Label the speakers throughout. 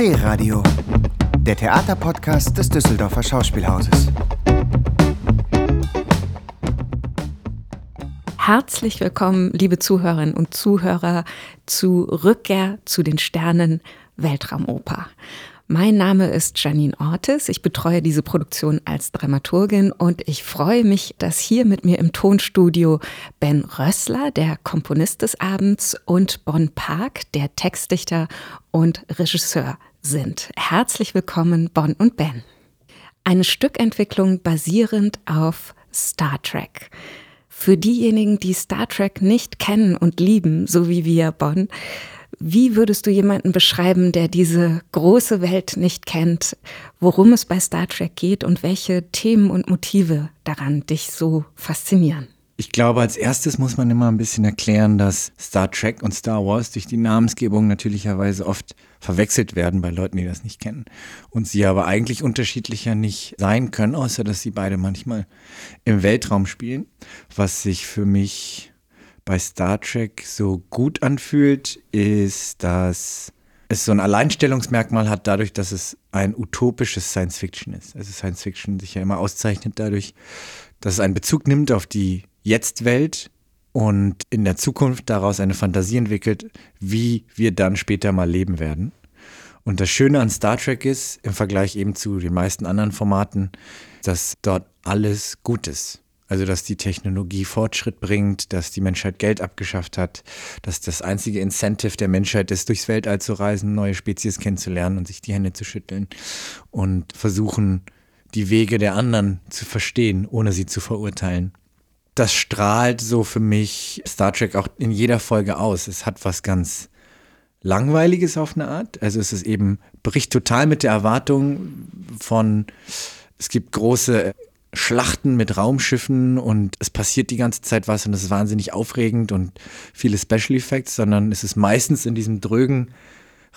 Speaker 1: D-Radio, der Theaterpodcast des Düsseldorfer Schauspielhauses.
Speaker 2: Herzlich willkommen, liebe Zuhörerinnen und Zuhörer, zu Rückkehr zu den Sternen Weltraumoper. Mein Name ist Janine Ortis. Ich betreue diese Produktion als Dramaturgin und ich freue mich, dass hier mit mir im Tonstudio Ben Rössler, der Komponist des Abends, und Bon Park, der Textdichter und Regisseur sind. Herzlich willkommen, Bon und Ben. Eine Stückentwicklung basierend auf Star Trek. Für diejenigen, die Star Trek nicht kennen und lieben, so wie wir, Bon, wie würdest du jemanden beschreiben, der diese große Welt nicht kennt, worum es bei Star Trek geht und welche Themen und Motive daran dich so faszinieren?
Speaker 3: Ich glaube, als erstes muss man immer ein bisschen erklären, dass Star Trek und Star Wars durch die Namensgebung natürlicherweise oft verwechselt werden bei Leuten, die das nicht kennen. Und sie aber eigentlich unterschiedlicher nicht sein können, außer dass sie beide manchmal im Weltraum spielen, was sich für mich bei Star Trek so gut anfühlt, ist, dass es so ein Alleinstellungsmerkmal hat dadurch, dass es ein utopisches Science Fiction ist. Also Science Fiction sich ja immer auszeichnet dadurch, dass es einen Bezug nimmt auf die Jetzt-Welt und in der Zukunft daraus eine Fantasie entwickelt, wie wir dann später mal leben werden. Und das Schöne an Star Trek ist, im Vergleich eben zu den meisten anderen Formaten, dass dort alles gut ist. Also, dass die Technologie Fortschritt bringt, dass die Menschheit Geld abgeschafft hat, dass das einzige Incentive der Menschheit ist, durchs Weltall zu reisen, neue Spezies kennenzulernen und sich die Hände zu schütteln und versuchen, die Wege der anderen zu verstehen, ohne sie zu verurteilen. Das strahlt so für mich Star Trek auch in jeder Folge aus. Es hat was ganz Langweiliges auf eine Art. Also es ist eben, bricht total mit der Erwartung von, es gibt große Schlachten mit Raumschiffen und es passiert die ganze Zeit was und es ist wahnsinnig aufregend und viele Special Effects, sondern es ist meistens in diesem drögen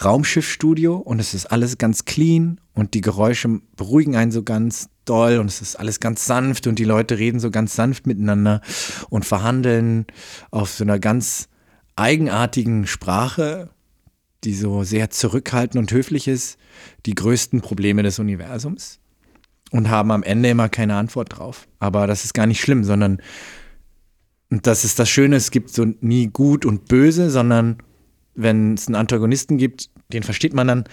Speaker 3: Raumschiffstudio und es ist alles ganz clean und die Geräusche beruhigen einen so ganz doll und es ist alles ganz sanft und die Leute reden so ganz sanft miteinander und verhandeln auf so einer ganz eigenartigen Sprache, die so sehr zurückhaltend und höflich ist, die größten Probleme des Universums und haben am Ende immer keine Antwort drauf. Aber das ist gar nicht schlimm, sondern das ist das Schöne, es gibt so nie gut und böse, sondern wenn es einen Antagonisten gibt, den versteht man dann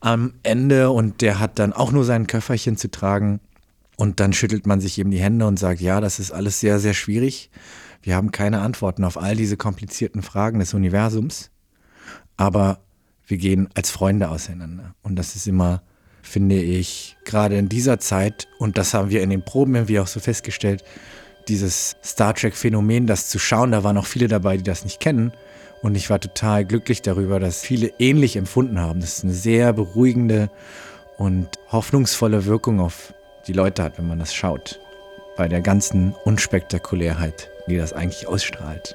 Speaker 3: am Ende und der hat dann auch nur sein Köfferchen zu tragen. Und dann schüttelt man sich eben die Hände und sagt, ja, das ist alles sehr, sehr schwierig. Wir haben keine Antworten auf all diese komplizierten Fragen des Universums. Aber wir gehen als Freunde auseinander. Und das ist immer finde ich, gerade in dieser Zeit, und das haben wir in den Proben irgendwie auch so festgestellt, dieses Star Trek-Phänomen, das zu schauen, da waren auch viele dabei, die das nicht kennen. Und ich war total glücklich darüber, dass viele ähnlich empfunden haben. Das ist eine sehr beruhigende und hoffnungsvolle Wirkung auf die Leute hat, wenn man das schaut. Bei der ganzen Unspektakulärheit, die das eigentlich ausstrahlt.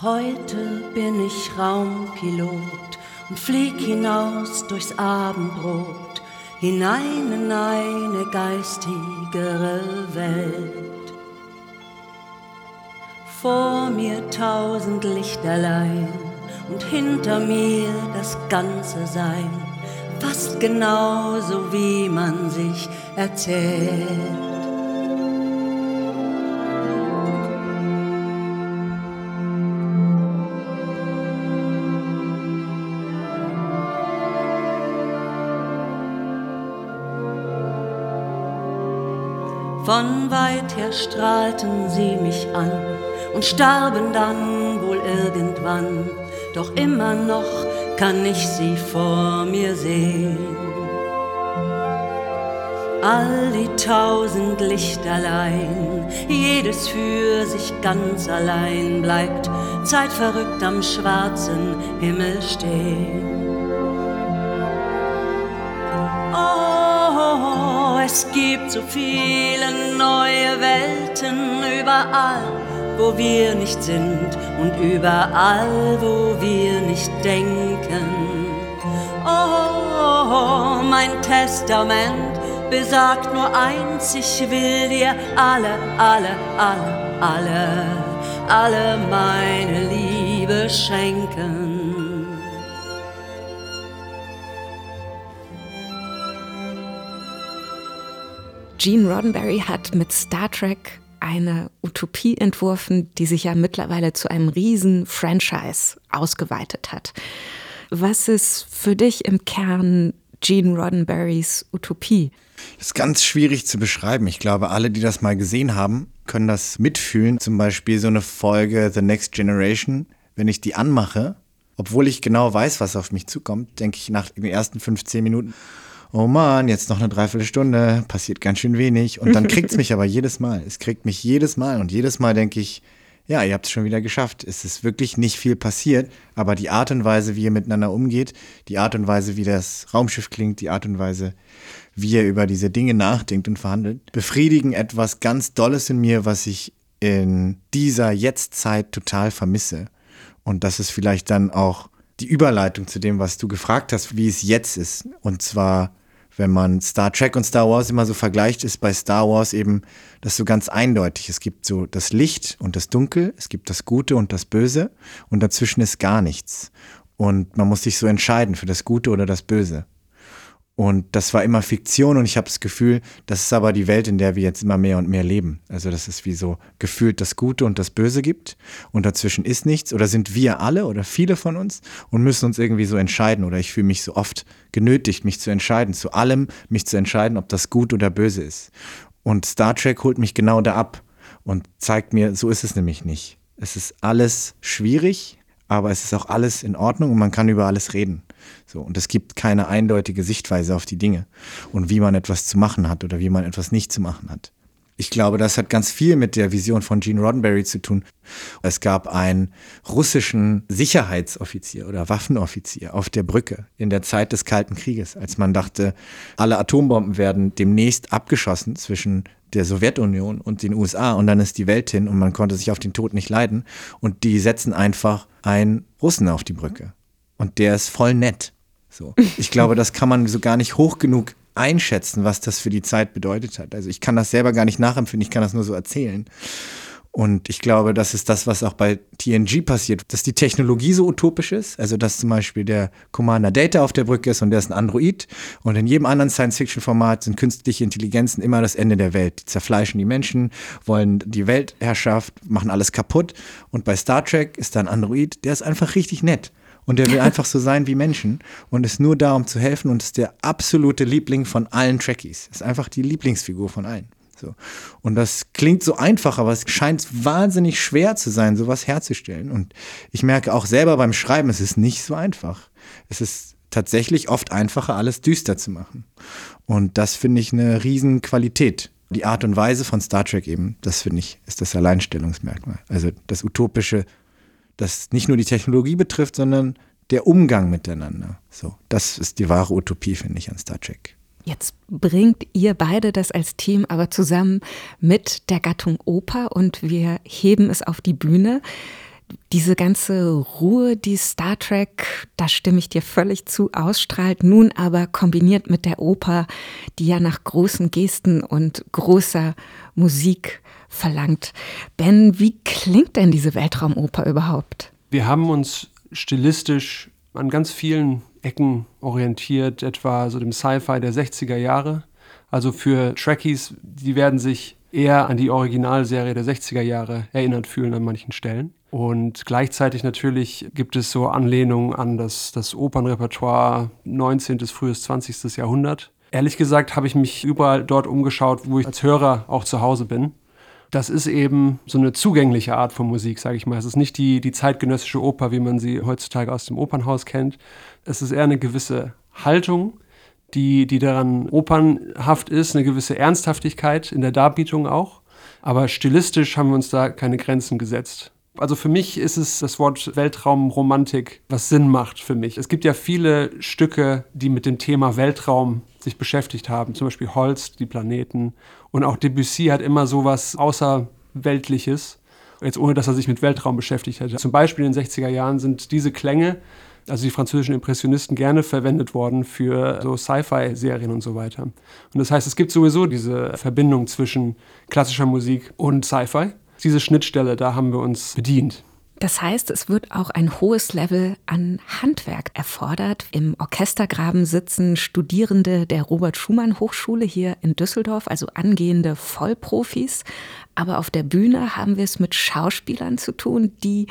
Speaker 4: Heute bin ich Raumpilot und flieg hinaus durchs Abendrot hinein in eine geistigere Welt. Vor mir tausend Lichterlein und hinter mir das ganze Sein, fast genauso wie man sich erzählt. Von weit her strahlten sie mich an und starben dann wohl irgendwann. Doch immer noch kann ich sie vor mir sehen. All die tausend Lichterlein, jedes für sich ganz allein bleibt zeitverrückt am schwarzen Himmel stehen. Es gibt so viele neue Welten überall, wo wir nicht sind und überall, wo wir nicht denken. Oh, mein Testament besagt nur eins, ich will dir alle, alle, alle, alle, alle meine Liebe schenken.
Speaker 2: Gene Roddenberry hat mit Star Trek eine Utopie entworfen, die sich ja mittlerweile zu einem riesen Franchise ausgeweitet hat. Was ist für dich im Kern Gene Roddenberrys Utopie?
Speaker 3: Das ist ganz schwierig zu beschreiben. Ich glaube, alle, die das mal gesehen haben, können das mitfühlen. Zum Beispiel so eine Folge The Next Generation. Wenn ich die anmache, obwohl ich genau weiß, was auf mich zukommt, denke ich nach den ersten 15 Minuten, oh Mann, jetzt noch eine Dreiviertelstunde, passiert ganz schön wenig. Und dann kriegt es mich aber jedes Mal. Es kriegt mich jedes Mal. Und jedes Mal denke ich, ja, ihr habt es schon wieder geschafft. Es ist wirklich nicht viel passiert, aber die Art und Weise, wie ihr miteinander umgeht, die Art und Weise, wie das Raumschiff klingt, die Art und Weise, wie ihr über diese Dinge nachdenkt und verhandelt, befriedigen etwas ganz Dolles in mir, was ich in dieser Jetztzeit total vermisse. Und das ist vielleicht dann auch die Überleitung zu dem, was du gefragt hast, wie es jetzt ist. Und zwar wenn man Star Trek und Star Wars immer so vergleicht, ist bei Star Wars eben das so ganz eindeutig. Es gibt so das Licht und das Dunkel, es gibt das Gute und das Böse und dazwischen ist gar nichts. Und man muss sich so entscheiden für das Gute oder das Böse. Und das war immer Fiktion und ich habe das Gefühl, das ist aber die Welt, in der wir jetzt immer mehr und mehr leben. Also dass es wie so gefühlt das Gute und das Böse gibt und dazwischen ist nichts oder sind wir alle oder viele von uns und müssen uns irgendwie so entscheiden oder ich fühle mich so oft genötigt, mich zu entscheiden, zu allem mich zu entscheiden, ob das gut oder böse ist. Und Star Trek holt mich genau da ab und zeigt mir, so ist es nämlich nicht. Es ist alles schwierig, aber es ist auch alles in Ordnung und man kann über alles reden. So, und es gibt keine eindeutige Sichtweise auf die Dinge und wie man etwas zu machen hat oder wie man etwas nicht zu machen hat. Ich glaube, das hat ganz viel mit der Vision von Gene Roddenberry zu tun. Es gab einen russischen Sicherheitsoffizier oder Waffenoffizier auf der Brücke in der Zeit des Kalten Krieges, als man dachte, alle Atombomben werden demnächst abgeschossen zwischen der Sowjetunion und den USA und dann ist die Welt hin und man konnte sich auf den Tod nicht leiden und die setzen einfach einen Russen auf die Brücke und der ist voll nett. So. Ich glaube, das kann man so gar nicht hoch genug einschätzen, was das für die Zeit bedeutet hat. Also ich kann das selber gar nicht nachempfinden, ich kann das nur so erzählen. Und ich glaube, das ist das, was auch bei TNG passiert, dass die Technologie so utopisch ist. Also, dass zum Beispiel der Commander Data auf der Brücke ist und der ist ein Android. Und in jedem anderen Science-Fiction-Format sind künstliche Intelligenzen immer das Ende der Welt. Die zerfleischen die Menschen, wollen die Weltherrschaft, machen alles kaputt. Und bei Star Trek ist da ein Android, der ist einfach richtig nett. Und der will einfach so sein wie Menschen und ist nur da, um zu helfen und ist der absolute Liebling von allen Trekkies. Ist einfach die Lieblingsfigur von allen. So. Und das klingt so einfach, aber es scheint wahnsinnig schwer zu sein, sowas herzustellen. Und ich merke auch selber beim Schreiben, es ist nicht so einfach. Es ist tatsächlich oft einfacher, alles düster zu machen. Und das finde ich eine Riesenqualität. Die Art und Weise von Star Trek eben, das finde ich, ist das Alleinstellungsmerkmal. Also das Utopische das nicht nur die Technologie betrifft, sondern der Umgang miteinander. So, das ist die wahre Utopie, finde ich, an Star Trek.
Speaker 2: Jetzt bringt ihr beide das als Team aber zusammen mit der Gattung Oper und wir heben es auf die Bühne. Diese ganze Ruhe, die Star Trek, da stimme ich dir völlig zu, ausstrahlt, nun aber kombiniert mit der Oper, die ja nach großen Gesten und großer Musik verlangt. Ben, wie klingt denn diese Weltraumoper überhaupt?
Speaker 5: Wir haben uns stilistisch an ganz vielen Ecken orientiert, etwa so dem Sci-Fi der 60er Jahre. Also für Trekkies, die werden sich eher an die Originalserie der 60er Jahre erinnert fühlen an manchen Stellen. Und gleichzeitig natürlich gibt es so Anlehnungen an das, das Opernrepertoire 19. bis frühes 20. Jahrhundert. Ehrlich gesagt habe ich mich überall dort umgeschaut, wo ich als Hörer auch zu Hause bin das ist eben so eine zugängliche Art von Musik, sage ich mal. Es ist nicht die, die zeitgenössische Oper, wie man sie heutzutage aus dem Opernhaus kennt. Es ist eher eine gewisse Haltung, die, die daran opernhaft ist, eine gewisse Ernsthaftigkeit in der Darbietung auch. Aber stilistisch haben wir uns da keine Grenzen gesetzt. Also für mich ist es das Wort Weltraumromantik, was Sinn macht für mich. Es gibt ja viele Stücke, die mit dem Thema Weltraum sich beschäftigt haben, zum Beispiel Holst, die Planeten. Und auch Debussy hat immer so was Außerweltliches, jetzt ohne dass er sich mit Weltraum beschäftigt hätte. Zum Beispiel in den 60er Jahren sind diese Klänge, also die französischen Impressionisten, gerne verwendet worden für so Sci-Fi-Serien und so weiter. Und das heißt, es gibt sowieso diese Verbindung zwischen klassischer Musik und Sci-Fi. Diese Schnittstelle, da haben wir uns bedient.
Speaker 2: Das heißt, es wird auch ein hohes Level an Handwerk erfordert. Im Orchestergraben sitzen Studierende der Robert Schumann Hochschule hier in Düsseldorf, also angehende Vollprofis. Aber auf der Bühne haben wir es mit Schauspielern zu tun, die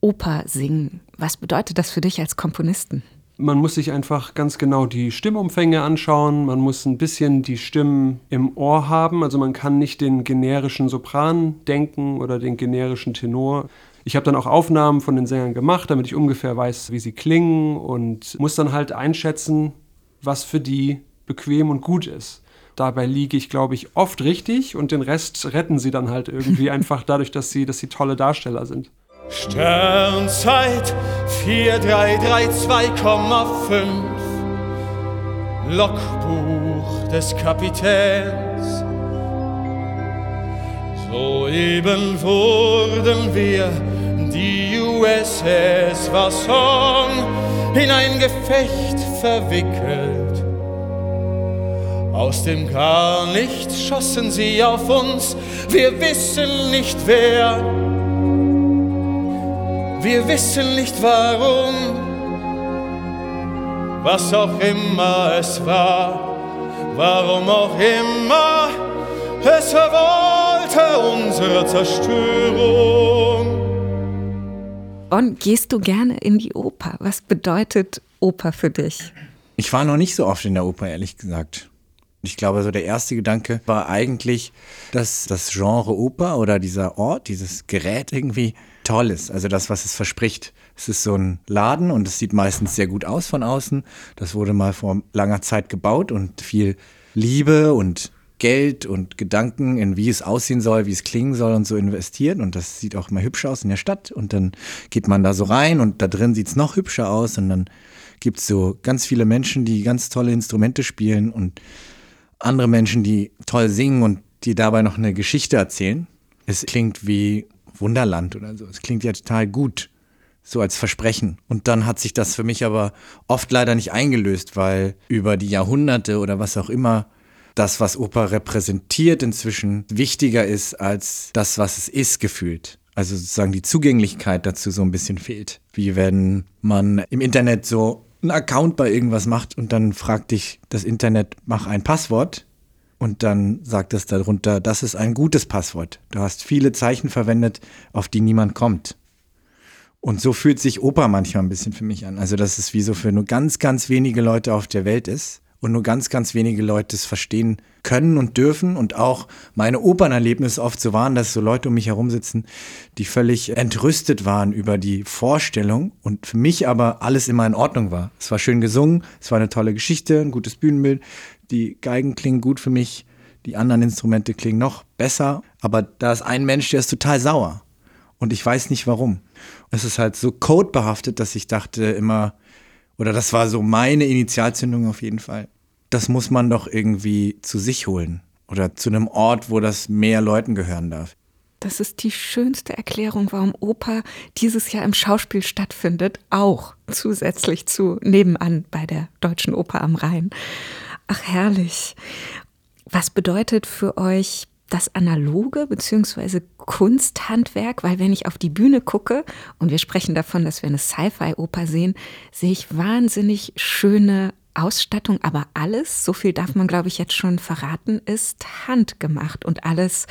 Speaker 2: Oper singen. Was bedeutet das für dich als Komponisten?
Speaker 5: Man muss sich einfach ganz genau die Stimmumfänge anschauen. Man muss ein bisschen die Stimmen im Ohr haben. Also man kann nicht den generischen Sopran denken oder den generischen Tenor. Ich habe dann auch Aufnahmen von den Sängern gemacht, damit ich ungefähr weiß, wie sie klingen und muss dann halt einschätzen, was für die bequem und gut ist. Dabei liege ich, glaube ich, oft richtig und den Rest retten sie dann halt irgendwie einfach dadurch, dass sie, dass sie tolle Darsteller sind.
Speaker 6: Sternzeit 4332,5 Logbuch des Kapitäns Soeben wurden wir, die USS Wasson, in ein Gefecht verwickelt. Aus dem Gar nichts schossen sie auf uns, wir wissen nicht wer. Wir wissen nicht warum, was auch immer es war, warum auch immer es wollte unsere Zerstörung.
Speaker 2: Und gehst du gerne in die Oper? Was bedeutet Oper für dich?
Speaker 3: Ich war noch nicht so oft in der Oper, ehrlich gesagt. Ich glaube, so der erste Gedanke war eigentlich, dass das Genre Oper oder dieser Ort, dieses Gerät irgendwie toll ist. Also das, was es verspricht. Es ist so ein Laden und es sieht meistens sehr gut aus von außen. Das wurde mal vor langer Zeit gebaut und viel Liebe und Geld und Gedanken in wie es aussehen soll, wie es klingen soll und so investiert. Und das sieht auch immer hübsch aus in der Stadt. Und dann geht man da so rein und da drin sieht es noch hübscher aus. Und dann gibt es so ganz viele Menschen, die ganz tolle Instrumente spielen und andere Menschen, die toll singen und die dabei noch eine Geschichte erzählen. Es klingt wie Wunderland oder so. Es klingt ja total gut, so als Versprechen. Und dann hat sich das für mich aber oft leider nicht eingelöst, weil über die Jahrhunderte oder was auch immer das, was Oper repräsentiert, inzwischen wichtiger ist als das, was es ist, gefühlt. Also sozusagen die Zugänglichkeit dazu so ein bisschen fehlt. Wie wenn man im Internet so einen Account bei irgendwas macht und dann fragt dich das Internet, mach ein Passwort und dann sagt es darunter, das ist ein gutes Passwort. Du hast viele Zeichen verwendet, auf die niemand kommt. Und so fühlt sich Oper manchmal ein bisschen für mich an. Also, dass es wie so für nur ganz, ganz wenige Leute auf der Welt ist und nur ganz, ganz wenige Leute es verstehen können und dürfen. Und auch meine Opernerlebnisse oft so waren, dass so Leute um mich herum sitzen, die völlig entrüstet waren über die Vorstellung und für mich aber alles immer in Ordnung war. Es war schön gesungen, es war eine tolle Geschichte, ein gutes Bühnenbild, die Geigen klingen gut für mich, die anderen Instrumente klingen noch besser, aber da ist ein Mensch, der ist total sauer. Und ich weiß nicht warum. Es ist halt so codebehaftet, dass ich dachte immer, oder das war so meine Initialzündung auf jeden Fall. Das muss man doch irgendwie zu sich holen. Oder zu einem Ort, wo das mehr Leuten gehören darf.
Speaker 2: Das ist die schönste Erklärung, warum Oper dieses Jahr im Schauspiel stattfindet, auch zusätzlich zu nebenan bei der Deutschen Oper am Rhein. Ach herrlich. Was bedeutet für euch das analoge bzw. Kunsthandwerk, weil wenn ich auf die Bühne gucke und wir sprechen davon, dass wir eine Sci-Fi-Oper sehen, sehe ich wahnsinnig schöne Ausstattung, aber alles, so viel darf man, glaube ich, jetzt schon verraten, ist handgemacht. Und alles,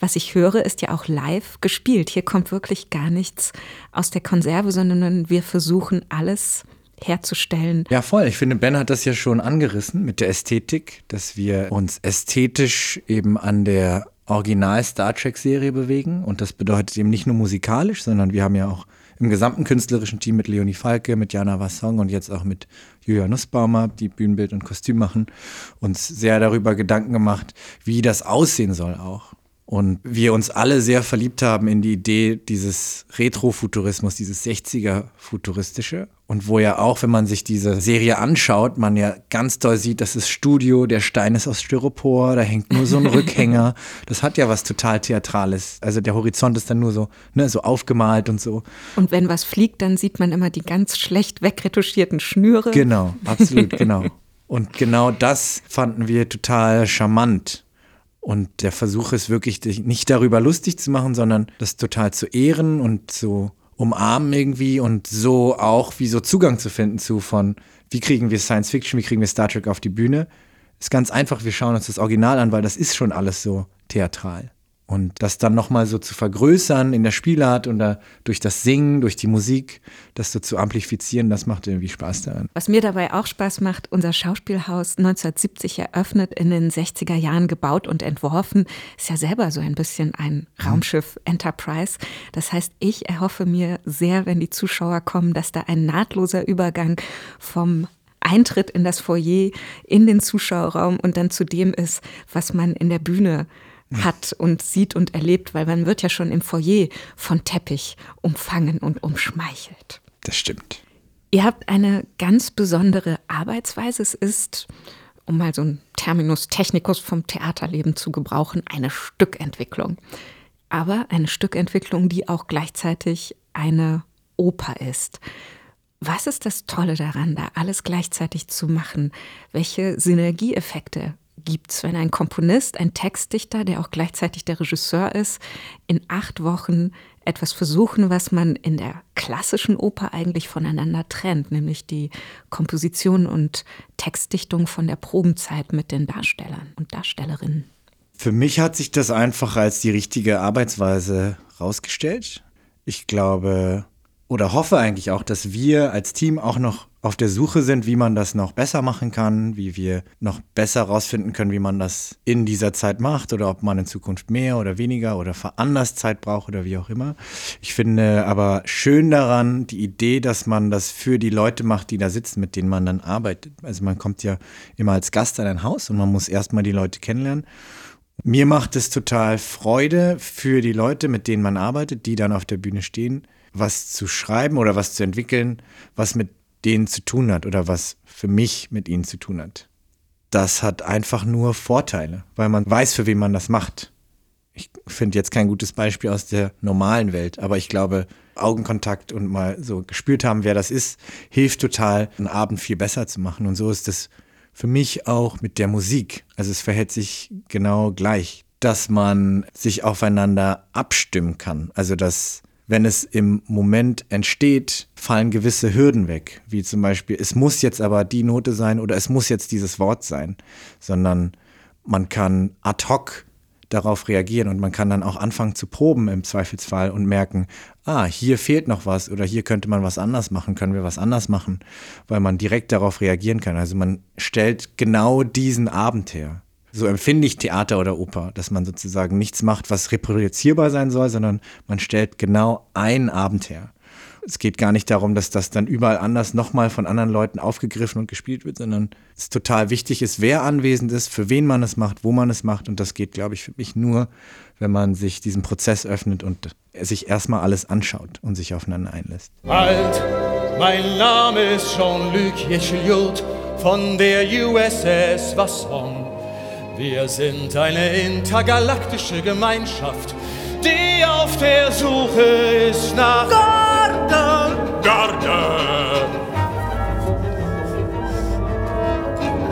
Speaker 2: was ich höre, ist ja auch live gespielt. Hier kommt wirklich gar nichts aus der Konserve, sondern wir versuchen alles herzustellen.
Speaker 3: Ja, voll. Ich finde, Ben hat das ja schon angerissen mit der Ästhetik, dass wir uns ästhetisch eben an der Original Star Trek Serie bewegen. Und das bedeutet eben nicht nur musikalisch, sondern wir haben ja auch im gesamten künstlerischen Team mit Leonie Falke, mit Jana Wassong und jetzt auch mit Julia Nussbaumer, die Bühnenbild und Kostüm machen, uns sehr darüber Gedanken gemacht, wie das aussehen soll auch. Und wir uns alle sehr verliebt haben in die Idee dieses Retrofuturismus, dieses 60er-Futuristische. Und wo ja auch, wenn man sich diese Serie anschaut, man ja ganz doll sieht, das ist Studio, der Stein ist aus Styropor, da hängt nur so ein Rückhänger. Das hat ja was total Theatrales. Also der Horizont ist dann nur so, ne, so aufgemalt und so.
Speaker 2: Und wenn was fliegt, dann sieht man immer die ganz schlecht wegretuschierten Schnüre.
Speaker 3: Genau, absolut, genau. Und genau das fanden wir total charmant. Und der Versuch ist wirklich, dich nicht darüber lustig zu machen, sondern das total zu ehren und zu umarmen irgendwie und so auch wie so Zugang zu finden zu von, wie kriegen wir Science Fiction, wie kriegen wir Star Trek auf die Bühne. Ist ganz einfach, wir schauen uns das Original an, weil das ist schon alles so theatral. Und das dann nochmal so zu vergrößern in der Spielart und da durch das Singen, durch die Musik, das so zu amplifizieren, das macht irgendwie Spaß daran.
Speaker 2: Was mir dabei auch Spaß macht, unser Schauspielhaus 1970 eröffnet, in den 60er Jahren gebaut und entworfen, ist ja selber so ein bisschen ein Raumschiff Enterprise. Das heißt, ich erhoffe mir sehr, wenn die Zuschauer kommen, dass da ein nahtloser Übergang vom Eintritt in das Foyer, in den Zuschauerraum und dann zu dem ist, was man in der Bühne hat und sieht und erlebt, weil man wird ja schon im Foyer von Teppich umfangen und umschmeichelt.
Speaker 3: Das stimmt.
Speaker 2: Ihr habt eine ganz besondere Arbeitsweise. Es ist, um mal so einen Terminus technicus vom Theaterleben zu gebrauchen, eine Stückentwicklung. Aber eine Stückentwicklung, die auch gleichzeitig eine Oper ist. Was ist das Tolle daran, da alles gleichzeitig zu machen? Welche Synergieeffekte gibt es, wenn ein Komponist, ein Textdichter, der auch gleichzeitig der Regisseur ist, in acht Wochen etwas versuchen, was man in der klassischen Oper eigentlich voneinander trennt, nämlich die Komposition und Textdichtung von der Probenzeit mit den Darstellern und Darstellerinnen.
Speaker 3: Für mich hat sich das einfach als die richtige Arbeitsweise rausgestellt. Ich glaube oder hoffe eigentlich auch, dass wir als Team auch noch auf der Suche sind, wie man das noch besser machen kann, wie wir noch besser herausfinden können, wie man das in dieser Zeit macht oder ob man in Zukunft mehr oder weniger oder veranlasst Zeit braucht oder wie auch immer. Ich finde aber schön daran die Idee, dass man das für die Leute macht, die da sitzen, mit denen man dann arbeitet. Also man kommt ja immer als Gast an ein Haus und man muss erstmal die Leute kennenlernen. Mir macht es total Freude für die Leute, mit denen man arbeitet, die dann auf der Bühne stehen, was zu schreiben oder was zu entwickeln, was mit denen zu tun hat oder was für mich mit ihnen zu tun hat. Das hat einfach nur Vorteile, weil man weiß, für wen man das macht. Ich finde jetzt kein gutes Beispiel aus der normalen Welt, aber ich glaube, Augenkontakt und mal so gespürt haben, wer das ist, hilft total, einen Abend viel besser zu machen. Und so ist es für mich auch mit der Musik. Also es verhält sich genau gleich, dass man sich aufeinander abstimmen kann. Also dass wenn es im Moment entsteht, fallen gewisse Hürden weg, wie zum Beispiel, es muss jetzt aber die Note sein oder es muss jetzt dieses Wort sein, sondern man kann ad hoc darauf reagieren und man kann dann auch anfangen zu proben im Zweifelsfall und merken, ah, hier fehlt noch was oder hier könnte man was anders machen, können wir was anders machen, weil man direkt darauf reagieren kann. Also man stellt genau diesen Abend her so empfinde ich Theater oder Oper, dass man sozusagen nichts macht, was reproduzierbar sein soll, sondern man stellt genau einen Abend her. Es geht gar nicht darum, dass das dann überall anders nochmal von anderen Leuten aufgegriffen und gespielt wird, sondern es total wichtig ist, wer anwesend ist, für wen man es macht, wo man es macht. Und das geht, glaube ich, für mich nur, wenn man sich diesen Prozess öffnet und sich erstmal alles anschaut und sich aufeinander einlässt.
Speaker 6: Halt, mein Name ist Jean-Luc Jecheljot von der USS Wasson. Wir sind eine intergalaktische Gemeinschaft, die auf der Suche ist nach Garden. Garden.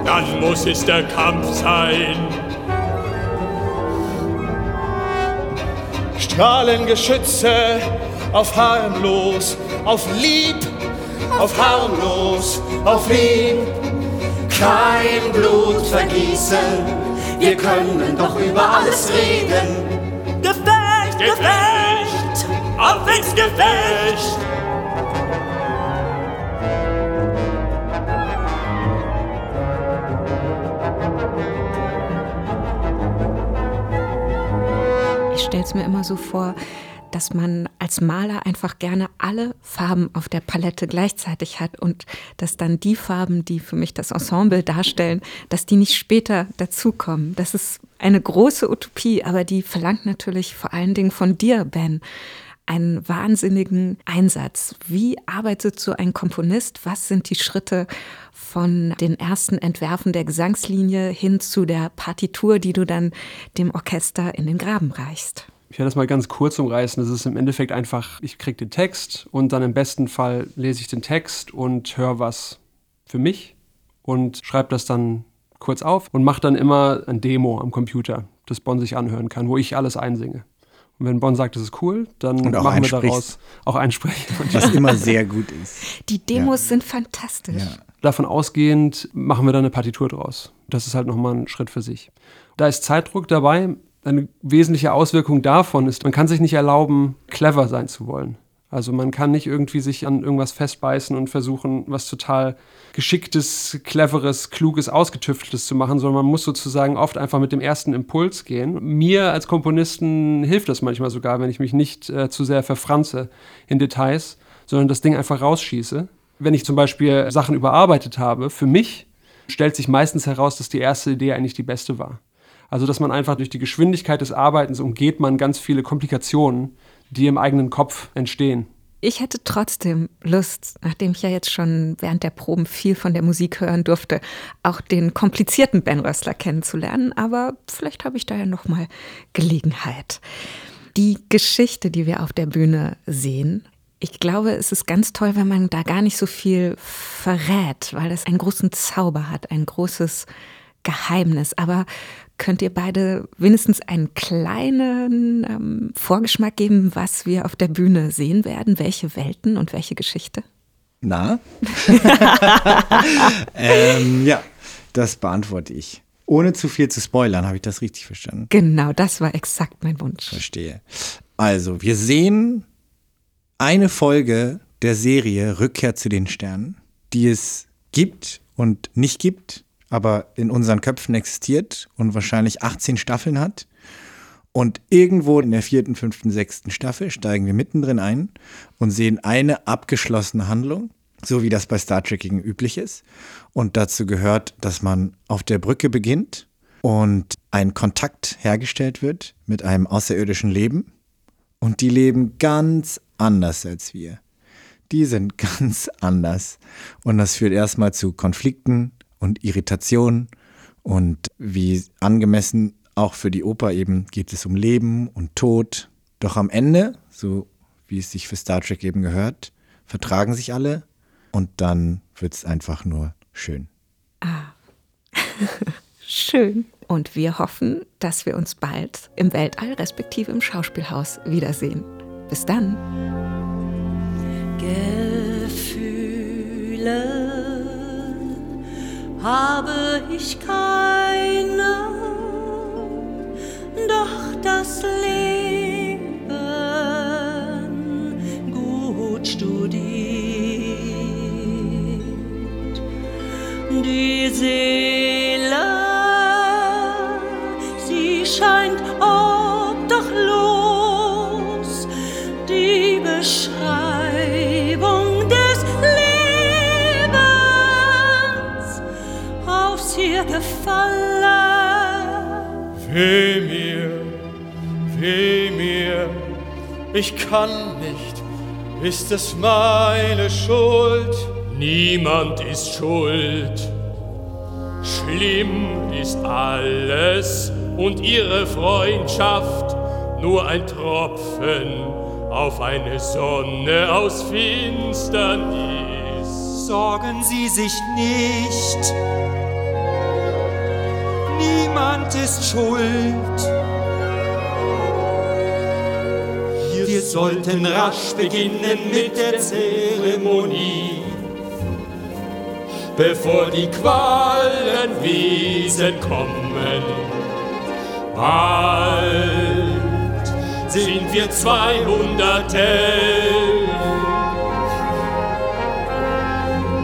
Speaker 7: Dann muss es der Kampf sein.
Speaker 6: Strahlengeschütze auf harmlos, auf lieb, auf harmlos, auf lieb.
Speaker 8: Kein Blut vergießen wir können doch über alles reden.
Speaker 7: Gefecht, Gefecht, auf ins Gefecht!
Speaker 2: Ich stelle es mir immer so vor, dass man als Maler einfach gerne alle Farben auf der Palette gleichzeitig hat und dass dann die Farben, die für mich das Ensemble darstellen, dass die nicht später dazukommen. Das ist eine große Utopie, aber die verlangt natürlich vor allen Dingen von dir, Ben, einen wahnsinnigen Einsatz. Wie arbeitet so ein Komponist? Was sind die Schritte von den ersten Entwerfen der Gesangslinie hin zu der Partitur, die du dann dem Orchester in den Graben reichst?
Speaker 5: Ich werde das mal ganz kurz umreißen. Das ist im Endeffekt einfach, ich kriege den Text und dann im besten Fall lese ich den Text und höre was für mich und schreibe das dann kurz auf und mache dann immer ein Demo am Computer, das Bon sich anhören kann, wo ich alles einsinge. Und wenn Bonn sagt, das ist cool, dann machen wir daraus auch einsprechen.
Speaker 3: Was immer sehr gut ist.
Speaker 2: Die Demos ja. sind fantastisch. Ja.
Speaker 5: Davon ausgehend machen wir dann eine Partitur draus. Das ist halt nochmal ein Schritt für sich. Da ist Zeitdruck dabei. Eine wesentliche Auswirkung davon ist, man kann sich nicht erlauben, clever sein zu wollen. Also man kann nicht irgendwie sich an irgendwas festbeißen und versuchen, was total geschicktes, cleveres, kluges, ausgetüfteltes zu machen, sondern man muss sozusagen oft einfach mit dem ersten Impuls gehen. Mir als Komponisten hilft das manchmal sogar, wenn ich mich nicht äh, zu sehr verfranze in Details, sondern das Ding einfach rausschieße. Wenn ich zum Beispiel Sachen überarbeitet habe, für mich stellt sich meistens heraus, dass die erste Idee eigentlich die beste war. Also dass man einfach durch die Geschwindigkeit des Arbeitens umgeht man ganz viele Komplikationen, die im eigenen Kopf entstehen.
Speaker 2: Ich hätte trotzdem Lust, nachdem ich ja jetzt schon während der Proben viel von der Musik hören durfte, auch den komplizierten Ben Rössler kennenzulernen. Aber vielleicht habe ich da ja noch mal Gelegenheit. Die Geschichte, die wir auf der Bühne sehen, ich glaube, es ist ganz toll, wenn man da gar nicht so viel verrät, weil das einen großen Zauber hat, ein großes Geheimnis. Aber könnt ihr beide wenigstens einen kleinen ähm, Vorgeschmack geben, was wir auf der Bühne sehen werden? Welche Welten und welche Geschichte?
Speaker 3: Na? ähm, ja, das beantworte ich. Ohne zu viel zu spoilern, habe ich das richtig verstanden?
Speaker 2: Genau, das war exakt mein Wunsch.
Speaker 3: Verstehe. Also, wir sehen eine Folge der Serie Rückkehr zu den Sternen, die es gibt und nicht gibt aber in unseren Köpfen existiert und wahrscheinlich 18 Staffeln hat. Und irgendwo in der vierten, fünften, sechsten Staffel steigen wir mittendrin ein und sehen eine abgeschlossene Handlung, so wie das bei Star Trek üblich ist. Und dazu gehört, dass man auf der Brücke beginnt und ein Kontakt hergestellt wird mit einem außerirdischen Leben. Und die leben ganz anders als wir. Die sind ganz anders. Und das führt erstmal zu Konflikten, und Irritation. Und wie angemessen auch für die Oper eben geht es um Leben und Tod. Doch am Ende, so wie es sich für Star Trek eben gehört, vertragen sich alle und dann wird es einfach nur schön.
Speaker 2: Ah, schön. Und wir hoffen, dass wir uns bald im Weltall respektive im Schauspielhaus wiedersehen. Bis dann.
Speaker 4: Gefühle habe ich keine, doch das Leben gut studiert. Die Seele, sie scheint
Speaker 6: Weh mir, weh mir, ich kann nicht, ist es meine Schuld?
Speaker 7: Niemand ist schuld. Schlimm ist alles und ihre Freundschaft nur ein Tropfen auf eine Sonne aus Finsternis.
Speaker 8: Sorgen Sie sich nicht niemand ist schuld. Wir sollten rasch beginnen mit der Zeremonie,
Speaker 7: bevor die Qualenwiesen kommen. Bald sind wir zweihunderte.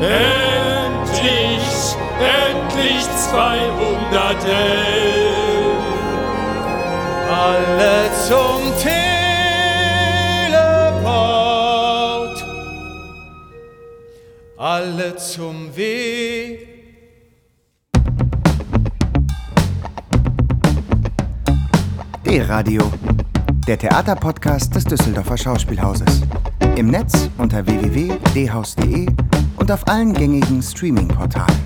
Speaker 7: Endlich, endlich Hunderten,
Speaker 6: alle zum Teleport, alle zum Weg.
Speaker 1: D-Radio, der Theaterpodcast des Düsseldorfer Schauspielhauses. Im Netz unter www.dhaus.de und auf allen gängigen Streaming-Portalen.